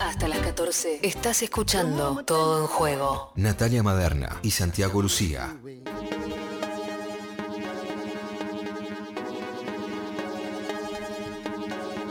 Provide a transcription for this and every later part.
Hasta las 14 estás escuchando Todo en Juego. Natalia Maderna y Santiago Lucía.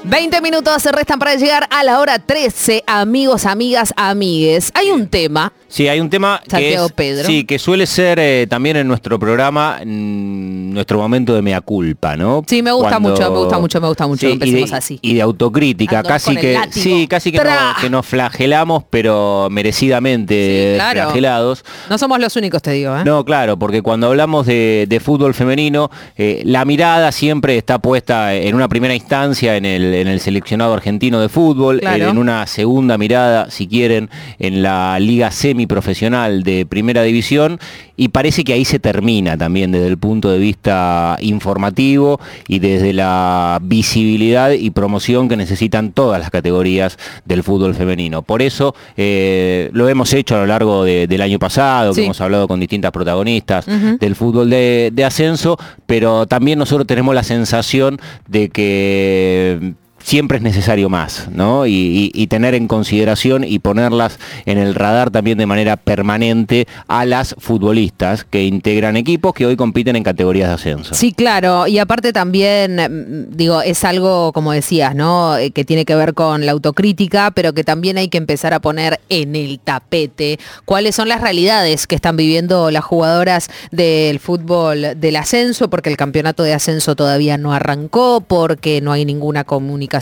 20 minutos se restan para llegar a la hora 13, amigos, amigas, amigues. Hay un tema. Sí, hay un tema que, Santiago es- Pedro. sí, que suele ser eh, también en nuestro programa mm, nuestro momento de mea culpa, ¿no? Sí, me gusta mucho, me gusta mucho, me gusta mucho, Sí, empecemos y de, así. Y de autocrítica, casi que sí, casi que, ¡Tra! no- que nos flagelamos, pero merecidamente Sí, claro. flagelados. No somos los únicos, te digo, ¿eh? No, claro, porque cuando hablamos de, de fútbol femenino, eh, la mirada siempre está puesta en una primera instancia en el, en el seleccionado argentino de fútbol, Claro. en, una segunda mirada, si quieren, en la liga semiprofesional de primera división, y parece que ahí se termina también desde el punto de vista informativo y desde la visibilidad y promoción que necesitan todas las categorías del fútbol femenino. Por eso eh, lo hemos hecho a lo largo de- del año pasado, Sí. que hemos hablado con distintas protagonistas del fútbol de, de ascenso, pero también nosotros tenemos la sensación de que siempre es necesario más, ¿no? Y, tener en consideración y ponerlas en el radar también de manera permanente a las futbolistas que integran equipos que hoy compiten en categorías de ascenso. Sí, claro, y aparte también, mm, digo, es algo, como decías, ¿no? Eh, Que tiene que ver con la autocrítica, pero que también hay que empezar a poner en el tapete cuáles son las realidades que están viviendo las jugadoras del fútbol del ascenso, porque el campeonato de ascenso todavía no arrancó, porque no hay ninguna comunicación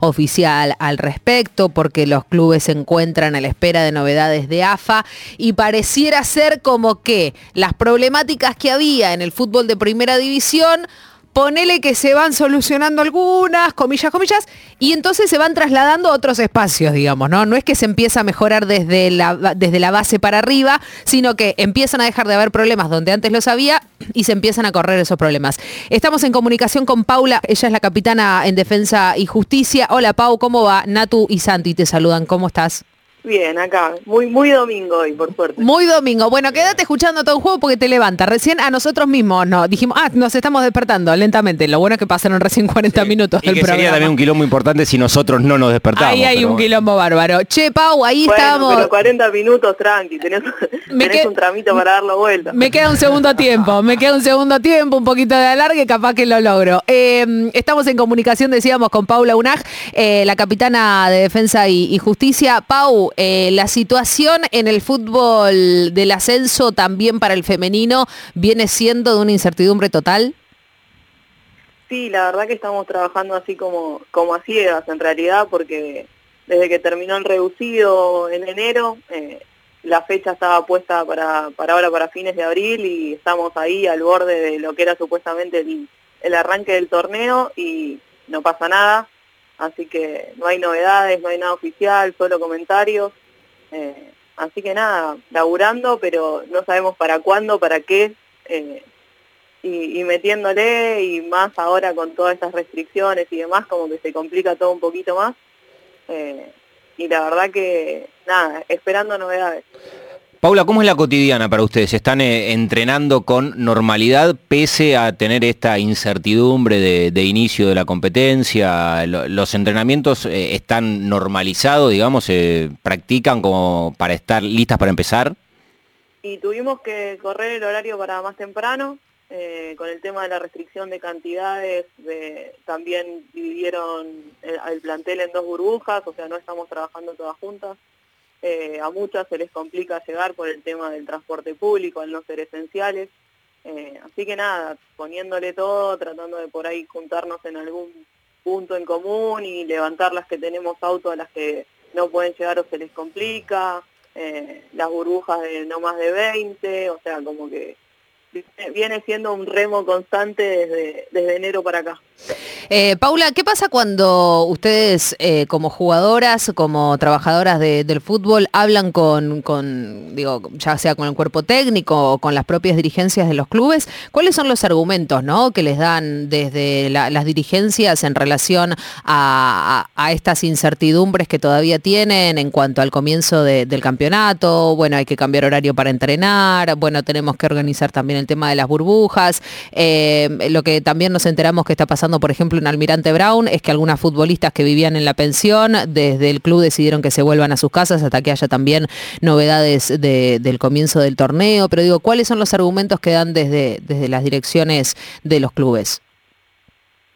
oficial al respecto, porque los clubes se encuentran a la espera de novedades de AFA y pareciera ser como que las problemáticas que había en el fútbol de primera división Ponele que se van solucionando algunas, comillas, comillas, y entonces se van trasladando a otros espacios, digamos, ¿no? No es que se empieza a mejorar desde la, desde la base para arriba, sino que empiezan a dejar de haber problemas donde antes los había y se empiezan a correr esos problemas. Estamos en comunicación con Paula, ella es la capitana en Defensa y Justicia. Hola Pau, ¿cómo va? Natu y Santi te saludan, ¿cómo estás? Bien, acá. Muy muy domingo hoy, por suerte. Muy domingo. Bueno, quédate escuchando todo un juego porque te levanta. Recién a nosotros mismos nos dijimos, ah, nos estamos despertando lentamente. Lo bueno es que pasaron recién 40 minutos Y del que programa. sería también un quilombo importante si nosotros no nos despertamos. Ahí hay pero un quilombo bárbaro. Che, Pau, ahí bueno, estamos. pero 40 minutos tranqui, tenés, Me tenés qued- un tramito para darlo vuelta. Me queda un segundo tiempo, me queda un segundo tiempo, un poquito de alargue, capaz que lo logro. Eh, estamos en comunicación, decíamos, con Paula Unaj, eh, la capitana de Defensa y, y Justicia. Pau, eh, la situación en el fútbol del ascenso también para el femenino viene siendo de una incertidumbre total. Sí, la verdad que estamos trabajando así como, como a ciegas en realidad, porque desde que terminó el reducido en enero, eh, la fecha estaba puesta para, para ahora, para fines de abril, y estamos ahí al borde de lo que era supuestamente el, el arranque del torneo y no pasa nada. Así que no hay novedades, no hay nada oficial, solo comentarios. Eh, así que nada, laburando, pero no sabemos para cuándo, para qué. eh, y, y metiéndole y más ahora con todas estas restricciones y demás, como que se complica todo un poquito más. Eh, y la verdad que, nada, esperando novedades. Paula, ¿cómo es la cotidiana para ustedes? ¿Están eh, entrenando con normalidad pese a tener esta incertidumbre de, inicio de la competencia? Lo- ¿Los entrenamientos eh, están normalizados, digamos, se practican como para estar listas para empezar? Y tuvimos que correr el horario para más temprano, eh, con el tema de la restricción de cantidades, de- también dividieron el, al plantel en dos burbujas, o sea, no estamos trabajando todas juntas. Eh, a muchas se les complica llegar por el tema del transporte público, al no ser esenciales. Eh, así que nada, poniéndole todo, tratando de por ahí juntarnos en algún punto en común y levantar las que tenemos auto a las que no pueden llegar o se les complica, eh, las burbujas de no más de 20, o sea, como que viene siendo un remo constante desde, desde enero para acá. Eh, Paula, ¿qué pasa cuando ustedes eh, como jugadoras, como trabajadoras de- del fútbol, hablan con, digo, ya sea con el cuerpo técnico o con las propias dirigencias de los clubes? ¿Cuáles son los argumentos ¿no? que les dan desde la- las dirigencias en relación a, estas incertidumbres que todavía tienen en cuanto al comienzo de- del campeonato? Bueno, hay que cambiar horario para entrenar, bueno, tenemos que organizar también el tema de las burbujas, eh, lo que también nos enteramos que está pasando, por ejemplo, en Almirante Brown, es que algunas futbolistas que vivían en la pensión, desde el club decidieron que se vuelvan a sus casas hasta que haya también novedades del comienzo del torneo. Pero digo, ¿cuáles son los argumentos que dan desde, desde las direcciones de los clubes?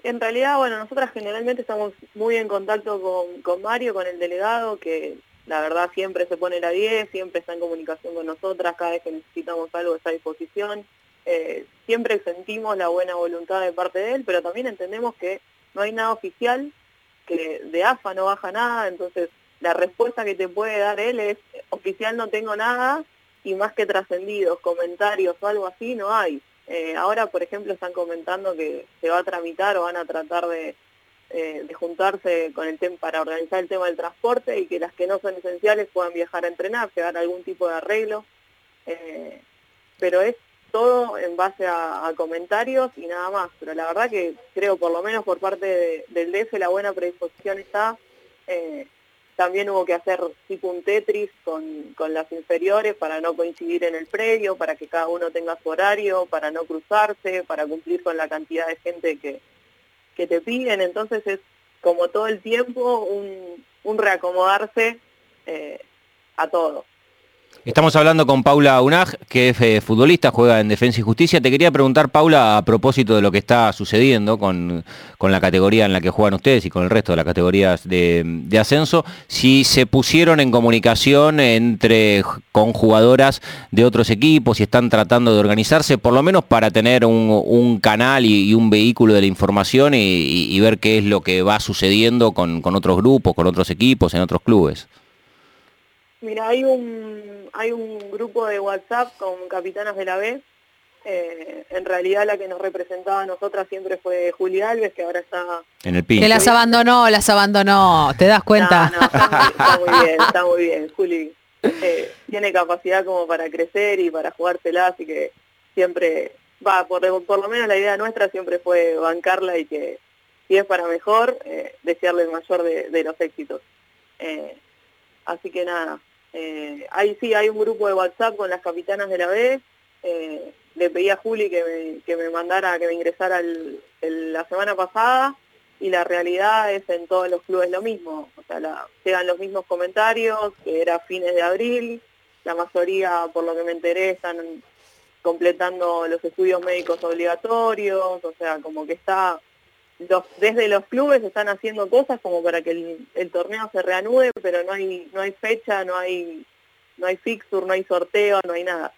En realidad, bueno, nosotras generalmente estamos muy en contacto con, con Mario, con el delegado, que la verdad siempre se pone la 10, siempre está en comunicación con nosotras, cada vez que necesitamos algo está a disposición. Eh, siempre sentimos la buena voluntad de parte de él, pero también entendemos que no hay nada oficial, que de AFA no baja nada, entonces la respuesta que te puede dar él es, oficial no tengo nada, y más que trascendidos, comentarios o algo así, no hay. Eh, ahora, por ejemplo, están comentando que se va a tramitar o van a tratar de, eh, juntarse con el tema para organizar el tema del transporte y que las que no son esenciales puedan viajar a entrenar, llegar a algún tipo de arreglo. pero es todo en base a, comentarios y nada más. Pero la verdad que creo, por lo menos por parte del DF, la buena predisposición está. Eh, también hubo que hacer tipo un Tetris con, las inferiores para no coincidir en el predio, para que cada uno tenga su horario, para no cruzarse, para cumplir con la cantidad de gente que, que te piden. Entonces es como todo el tiempo un, reacomodarse eh, a todo. Estamos hablando con Paula Unag, que es eh, futbolista, juega en Defensa y Justicia. Te quería preguntar, Paula, a propósito de lo que está sucediendo con, la categoría en la que juegan ustedes y con el resto de las categorías de, ascenso, si se pusieron en comunicación entre con jugadoras de otros equipos, si están tratando de organizarse, por lo menos para tener un, canal y, un vehículo de la información y, ver qué es lo que va sucediendo con otros grupos, con otros equipos, en otros clubes. Mira, hay un, hay un grupo de WhatsApp con capitanas de la B. Eh, en realidad la que nos representaba a nosotras siempre fue Juli Alves, que ahora está... En el PIN. Que las abandonó, las abandonó, ¿te das cuenta? No, está, muy, bien, está muy bien. Juli eh, tiene capacidad como para crecer y para jugársela, así que siempre, va, por, por lo menos la idea nuestra siempre fue bancarla y que si es para mejor, eh, desearle el mayor de, de los éxitos. así que nada, eh, ahí sí, hay un grupo de WhatsApp con las capitanas de la B. Eh, le pedí a Juli que me, que me mandara, que me ingresara la semana pasada y la realidad es en todos los clubes lo mismo. O sea, la, llegan los mismos comentarios, que era fines de abril, la mayoría, por lo que me enteré, están completando los estudios médicos obligatorios, o sea, como que está desde los clubes están haciendo cosas como para que el, torneo se reanude, pero no hay, no hay fecha, no hay, no hay fixture, no hay sorteo, no hay nada.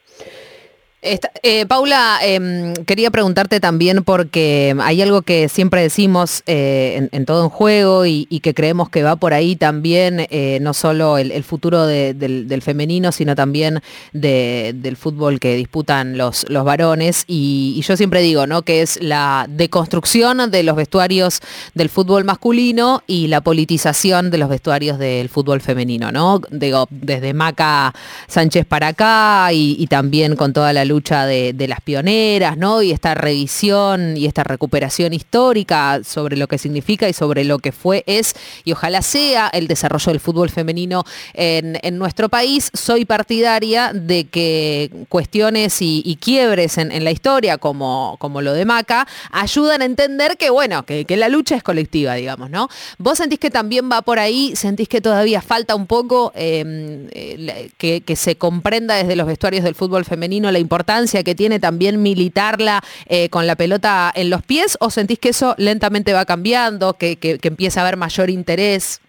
Eh, Paula, em, quería preguntarte también porque hay algo que siempre decimos eh, en, todo en juego y, que creemos que va por ahí también, eh, no solo el, futuro del, femenino, sino también del fútbol que disputan los, los varones. Y, yo siempre digo, ¿no? Que es la deconstrucción de los vestuarios del fútbol masculino y la politización de los vestuarios del fútbol femenino, ¿no? Digo, desde Maca Sánchez para acá y también con toda la lucha de, las pioneras, ¿no? Y esta revisión y esta recuperación histórica sobre lo que significa y sobre lo que fue, es y ojalá sea el desarrollo del fútbol femenino en, nuestro país. Soy partidaria de que cuestiones y, quiebres en, la historia, como, como lo de Maca, ayudan a entender que, bueno, que, la lucha es colectiva, digamos, ¿no? ¿Vos sentís que también va por ahí? ¿Sentís que todavía falta un poco em, eh, que, que se comprenda desde los vestuarios del fútbol femenino la importancia importancia que tiene también militarla eh, con la pelota en los pies o sentís que eso lentamente va cambiando, que, empieza a haber mayor interés?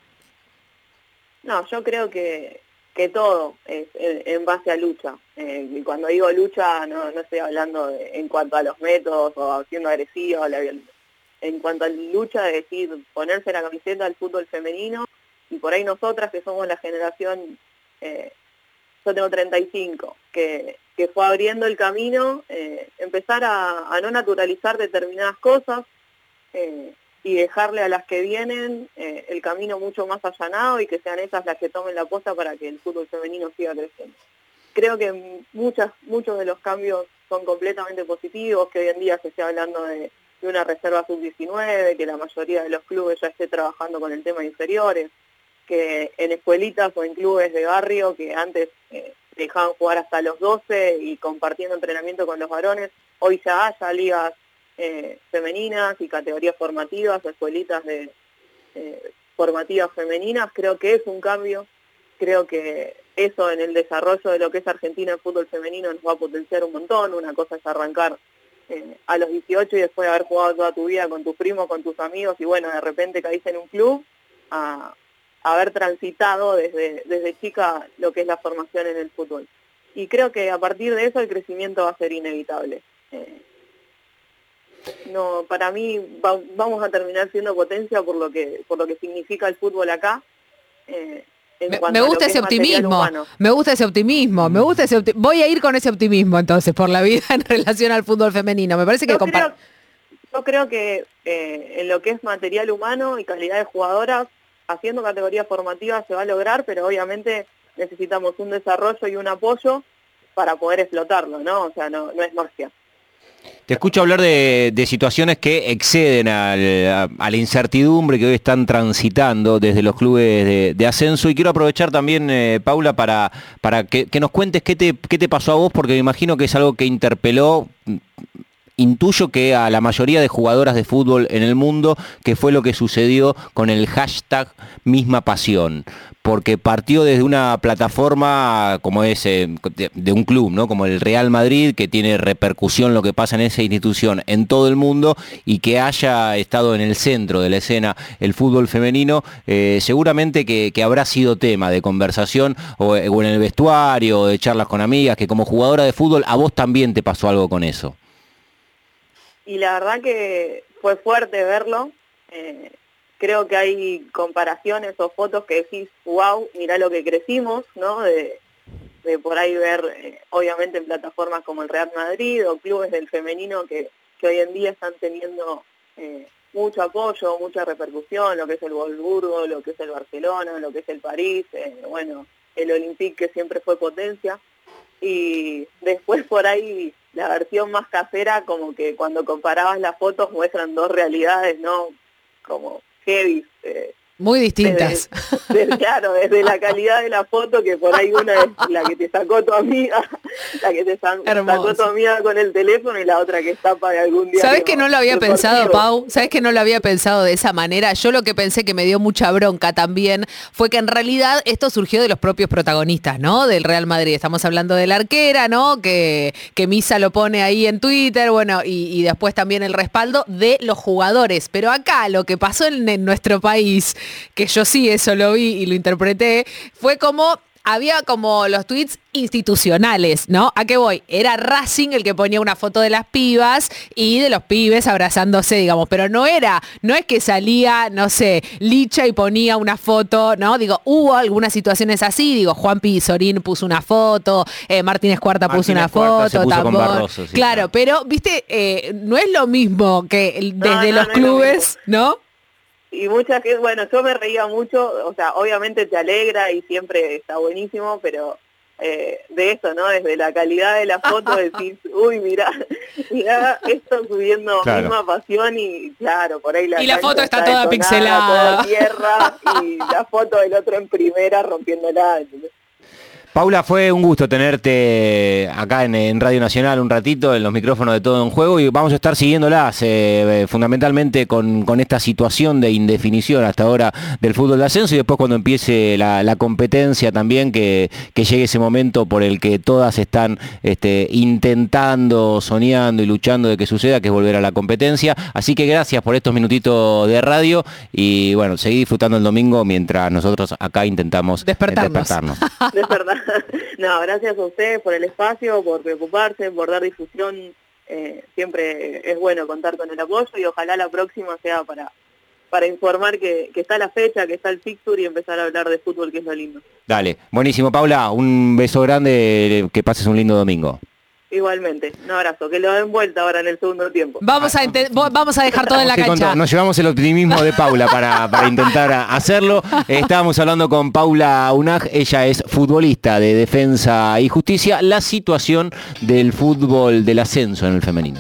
No, yo creo que, que todo es en, base a lucha. Eh, y cuando digo lucha no, no estoy hablando en cuanto a los métodos o siendo agresivo, en cuanto a lucha de decir ponerse la camiseta del fútbol femenino y por ahí nosotras que somos la generación eh, yo tengo 35, que, que fue abriendo el camino, eh, empezar a, no naturalizar determinadas cosas eh, y dejarle a las que vienen eh, el camino mucho más allanado y que sean esas las que tomen la posta para que el fútbol femenino siga creciendo. Creo que muchas, muchos de los cambios son completamente positivos, que hoy en día se esté hablando de, una reserva sub-19, que la mayoría de los clubes ya esté trabajando con el tema de inferiores, que en escuelitas o en clubes de barrio que antes dejaban jugar hasta los 12 y compartiendo entrenamiento con los varones, hoy ya haya ligas eh, femeninas y categorías formativas, escuelitas de eh, formativas femeninas, creo que es un cambio, creo que eso en el desarrollo de lo que es Argentina en fútbol femenino nos va a potenciar un montón, una cosa es arrancar eh, a los 18 y después de haber jugado toda tu vida con tus primos, con tus amigos y bueno, de repente caíste en un club, a, haber transitado desde, desde chica lo que es la formación en el fútbol. Y creo que a partir de eso el crecimiento va a ser inevitable no para mí vamos a terminar siendo potencia por lo que por lo que significa el fútbol acá eh, me, gusta ese optimismo, me gusta ese optimismo, me gusta ese voy a ir con ese optimismo entonces por la vida en relación al fútbol femenino. Me parece que yo creo, yo creo que eh, en lo que es material humano y calidad de jugadoras, haciendo categorías formativas se va a lograr, pero obviamente necesitamos un desarrollo y un apoyo para poder explotarlo, ¿no? O sea, no, es magia. Te escucho hablar de, situaciones que exceden a, la incertidumbre que hoy están transitando desde los clubes de, ascenso y quiero aprovechar también, eh, Paula, para, que, nos cuentes qué te, qué te pasó a vos, porque me imagino que es algo que interpeló intuyo que a la mayoría de jugadoras de fútbol en el mundo, que fue lo que sucedió con el hashtag misma pasión porque partió desde una plataforma como es eh, de, un club, ¿no? Como el Real Madrid, que tiene repercusión lo que pasa en esa institución en todo el mundo y que haya estado en el centro de la escena el fútbol femenino, eh, seguramente que, habrá sido tema de conversación o, en el vestuario, o de charlas con amigas, que como jugadora de fútbol a vos también te pasó algo con eso. Y la verdad que fue fuerte verlo. Eh, creo que hay comparaciones o fotos que decís, wow, mira lo que crecimos, ¿no? De, por ahí ver, eh, obviamente en plataformas como el Real Madrid o clubes del femenino que, hoy en día están teniendo eh, mucho apoyo, mucha repercusión, lo que es el Wolfsburgo, lo que es el Barcelona, lo que es el París, eh, bueno, el Olympique que siempre fue potencia. Y después por ahí la versión más casera, como que cuando comparabas las fotos muestran dos realidades, ¿no? Como heavy. Eh, muy distintas. claro, desde la calidad de la foto, que por ahí una es la que te sacó tu amiga, la que te sacó tu amiga con el teléfono y la otra que está para algún día. ¿Sabes que no lo había pensado, Pau? ¿Sabes que no lo había pensado de esa manera? Yo lo que pensé que me dio mucha bronca también fue que en realidad esto surgió de los propios protagonistas, ¿no? Del Real Madrid. Estamos hablando de la arquera, ¿no? Que, que Misa lo pone ahí en Twitter, bueno, y, después también el respaldo de los jugadores. Pero acá lo que pasó en nuestro país que yo sí eso lo vi y lo interpreté, fue como había como los tweets institucionales, ¿no? ¿A qué voy? Era Racing el que ponía una foto de las pibas y de los pibes abrazándose, digamos, pero no era, no es que salía, no sé, Licha y ponía una foto, ¿no? Digo, hubo algunas situaciones así, digo, Juan Pizorín puso una foto, eh, Martínez Cuarta puso una foto, tampoco. claro, pero, viste, eh, no es lo mismo que desde los clubes, ¿no? Y muchas que, bueno, yo me reía mucho, o sea, obviamente te alegra y siempre está buenísimo, pero eh, de eso, ¿no? Desde la calidad de la foto decís, uy, mira, mira esto subiendo misma pasión y claro, por ahí la Y la foto está, toda pixelada. Toda tierra y la foto del otro en primera rompiéndola, ¿entendés? Paula, fue un gusto tenerte acá en, Radio Nacional un ratito, en los micrófonos de todo en juego y vamos a estar siguiéndolas eh, fundamentalmente con, esta situación de indefinición hasta ahora del fútbol de ascenso y después cuando empiece la, competencia también, que, llegue ese momento por el que todas están este, intentando, soñando y luchando de que suceda, que es volver a la competencia. Así que gracias por estos minutitos de radio y bueno, seguir disfrutando el domingo mientras nosotros acá intentamos despertarnos. despertarnos. no, gracias a ustedes por el espacio, por preocuparse, por dar difusión. Eh, siempre es bueno contar con el apoyo y ojalá la próxima sea para, para informar que, que, está la fecha, que está el fixture y empezar a hablar de fútbol, que es lo lindo. Dale, buenísimo, Paula, un beso grande, que pases un lindo domingo. Igualmente, un abrazo, que lo den vuelta ahora en el segundo tiempo. Vamos a, vamos a dejar todo en la cancha. Nos llevamos el optimismo de Paula para, para intentar hacerlo. estábamos hablando con Paula Unag, ella es futbolista de defensa y justicia, la situación del fútbol del ascenso en el femenino.